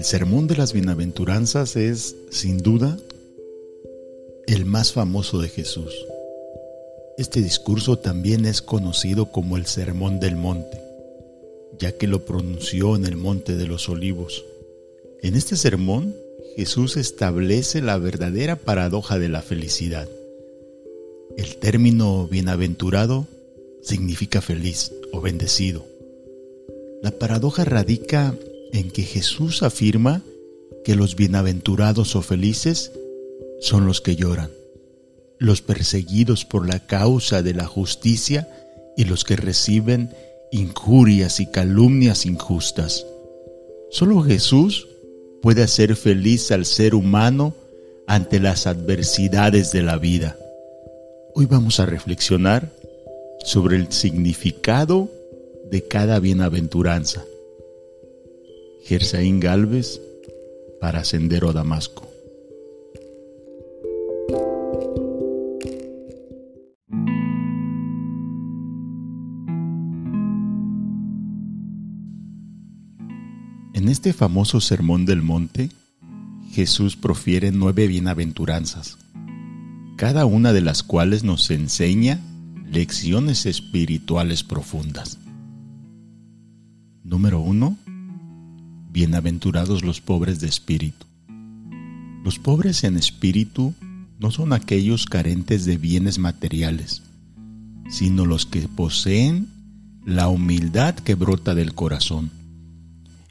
El sermón de las bienaventuranzas es, sin duda, el más famoso de Jesús. Este discurso también es conocido como el Sermón del Monte, ya que lo pronunció en el Monte de los Olivos. En este sermón, Jesús establece la verdadera paradoja de la felicidad. El término bienaventurado significa feliz o bendecido. La paradoja radica en que Jesús afirma que los bienaventurados o felices son los que lloran, los perseguidos por la causa de la justicia y los que reciben injurias y calumnias injustas. Solo Jesús puede hacer feliz al ser humano ante las adversidades de la vida. Hoy vamos a reflexionar sobre el significado de cada bienaventuranza. Gersaín Galvez para Sendero Damasco. En este famoso Sermón del Monte, Jesús profiere nueve bienaventuranzas, cada una de las cuales nos enseña lecciones espirituales profundas. Número 1. Bienaventurados los pobres de espíritu. Los pobres en espíritu no son aquellos carentes de bienes materiales, sino los que poseen la humildad que brota del corazón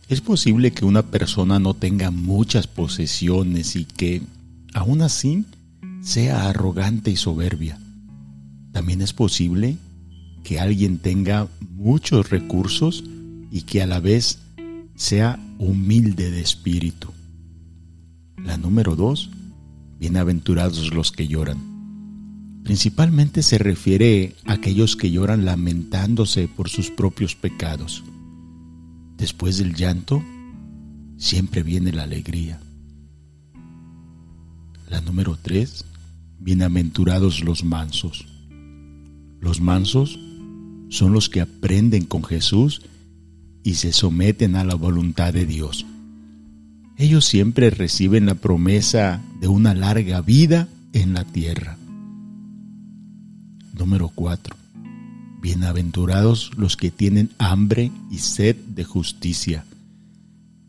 es posible que una persona no tenga muchas posesiones y que, aún así, sea arrogante y soberbia. También es posible que alguien tenga muchos recursos y que a la vez sea humilde de espíritu. La número dos, bienaventurados los que lloran. Principalmente se refiere a aquellos que lloran lamentándose por sus propios pecados. Después del llanto, siempre viene la alegría. La número tres, bienaventurados los mansos. Los mansos son los que aprenden con Jesús y se someten a la voluntad de Dios. Ellos siempre reciben la promesa de una larga vida en la tierra. Número 4. Bienaventurados los que tienen hambre y sed de justicia.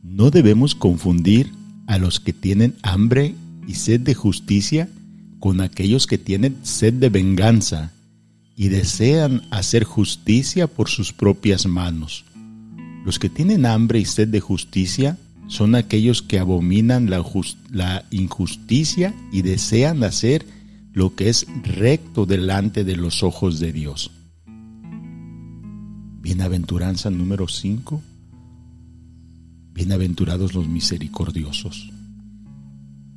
No debemos confundir a los que tienen hambre y sed de justicia con aquellos que tienen sed de venganza y desean hacer justicia por sus propias manos. Los que tienen hambre y sed de justicia son aquellos que abominan la, injusticia y desean hacer lo que es recto delante de los ojos de Dios. Bienaventuranza número 5. Bienaventurados los misericordiosos.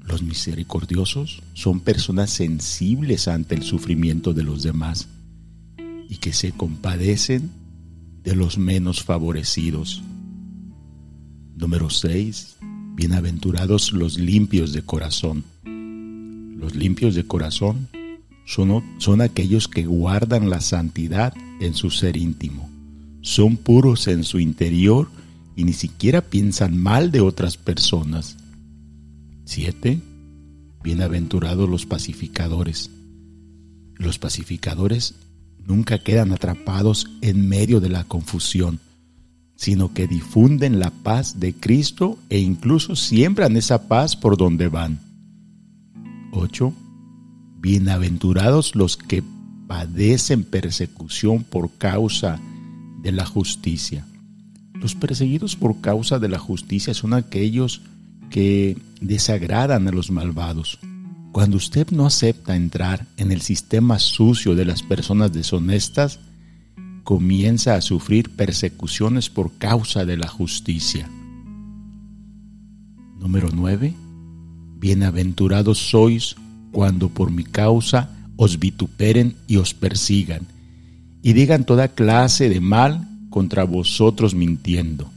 Los misericordiosos son personas sensibles ante el sufrimiento de los demás y que se compadecen de los menos favorecidos. Número 6. Bienaventurados los limpios de corazón. Los limpios de corazón son, son aquellos que guardan la santidad en su ser íntimo son puros en su interior y ni siquiera piensan mal de otras personas. 7. Bienaventurados los pacificadores. Los pacificadores nunca quedan atrapados en medio de la confusión, sino que difunden la paz de Cristo e incluso siembran esa paz por donde van. 8. Bienaventurados los que padecen persecución por causa de la justicia. Los perseguidos por causa de la justicia son aquellos que desagradan a los malvados. Cuando usted no acepta entrar en el sistema sucio de las personas deshonestas, comienza a sufrir persecuciones por causa de la justicia. Número 9. Bienaventurados sois cuando por mi causa os vituperen y os persigan y digan toda clase de mal contra vosotros mintiendo.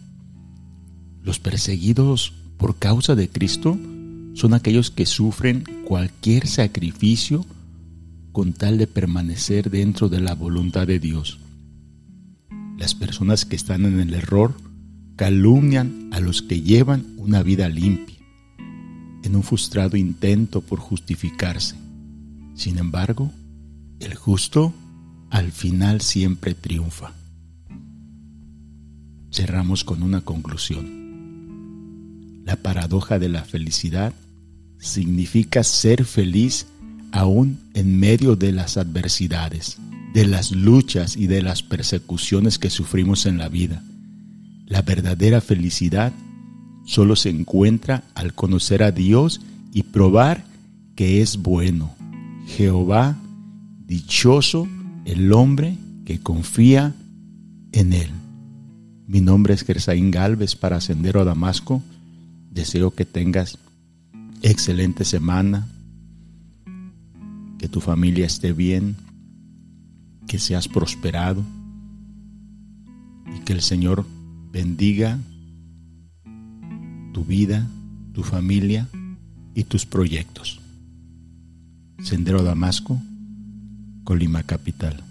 Los perseguidos por causa de Cristo son aquellos que sufren cualquier sacrificio con tal de permanecer dentro de la voluntad de Dios. Las personas que están en el error calumnian a los que llevan una vida limpia, en un frustrado intento por justificarse. Sin embargo, el justo al final siempre triunfa. Cerramos con una conclusión. La paradoja de la felicidad significa ser feliz aún en medio de las adversidades, de las luchas y de las persecuciones que sufrimos en la vida. La verdadera felicidad solo se encuentra al conocer a Dios y probar que es bueno. Jehová, dichoso el hombre que confía en Él. Mi nombre es Gersaín Galvez para Sendero a Damasco. Deseo que tengas excelente semana, que tu familia esté bien, que seas prosperado y que el Señor bendiga tu vida, tu familia y tus proyectos. Sendero Damasco, Colima Capital.